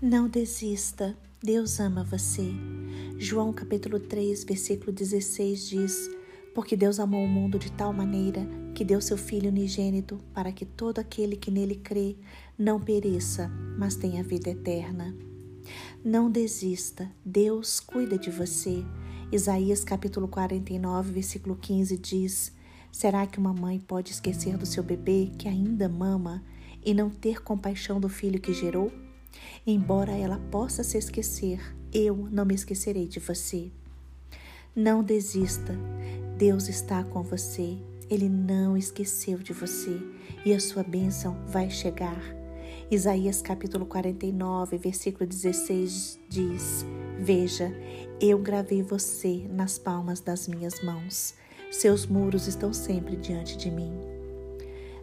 Não desista, Deus ama você. João capítulo 3, versículo 16 diz: Porque Deus amou o mundo de tal maneira que deu seu Filho unigênito para que todo aquele que nele crê não pereça, mas tenha vida eterna. Não desista, Deus cuida de você. Isaías capítulo 49, versículo 15 diz: Será que uma mãe pode esquecer do seu bebê que ainda mama e não ter compaixão do filho que gerou? Embora ela possa se esquecer, eu não me esquecerei de você. Não desista, Deus está com você, Ele não esqueceu de você e a sua bênção vai chegar. Isaías capítulo 49, versículo 16 diz: Veja, eu gravei você nas palmas das minhas mãos, seus muros estão sempre diante de mim.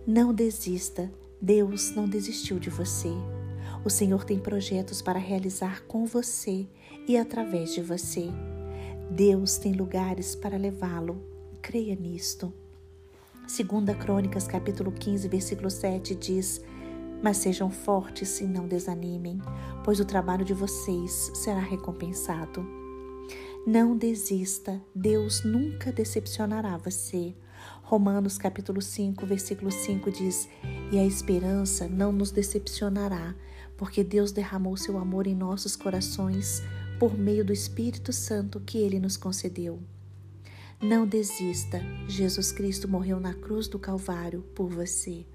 Não desista, Deus não desistiu de você. O Senhor tem projetos para realizar com você e através de você. Deus tem lugares para levá-lo. Creia nisto. Segunda Crônicas, capítulo 15, versículo 7 diz: Mas sejam fortes e não desanimem, pois o trabalho de vocês será recompensado. Não desista, Deus nunca decepcionará você. Romanos capítulo 5, versículo 5 diz: E a esperança não nos decepcionará, porque Deus derramou seu amor em nossos corações por meio do Espírito Santo que ele nos concedeu. Não desista, Jesus Cristo morreu na cruz do Calvário por você.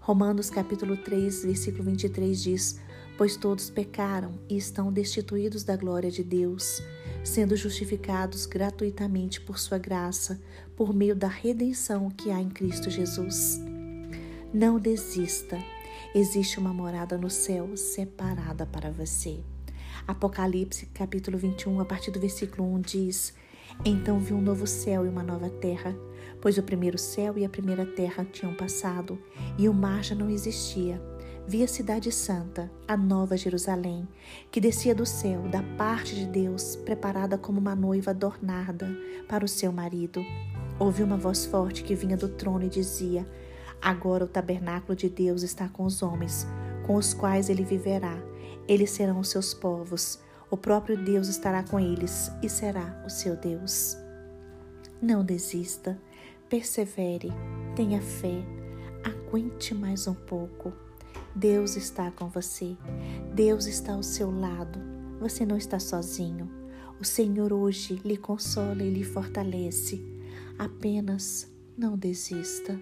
Romanos capítulo 3, versículo 23 diz: Pois todos pecaram e estão destituídos da glória de Deus, sendo justificados gratuitamente por sua graça, por meio da redenção que há em Cristo Jesus. Não desista, existe uma morada no céu separada para você. Apocalipse, capítulo 21, a partir do versículo 1 diz: Então vi um novo céu e uma nova terra, pois o primeiro céu e a primeira terra tinham passado, e o mar já não existia. Vi a cidade santa, a nova Jerusalém, que descia do céu, da parte de Deus, preparada como uma noiva adornada para o seu marido. Ouvi uma voz forte que vinha do trono e dizia: Agora o tabernáculo de Deus está com os homens, com os quais ele viverá. Eles serão os seus povos. O próprio Deus estará com eles e será o seu Deus. Não desista, persevere, tenha fé, aguente mais um pouco. Deus está com você, Deus está ao seu lado, você não está sozinho. O Senhor hoje lhe consola e lhe fortalece. Apenas não desista.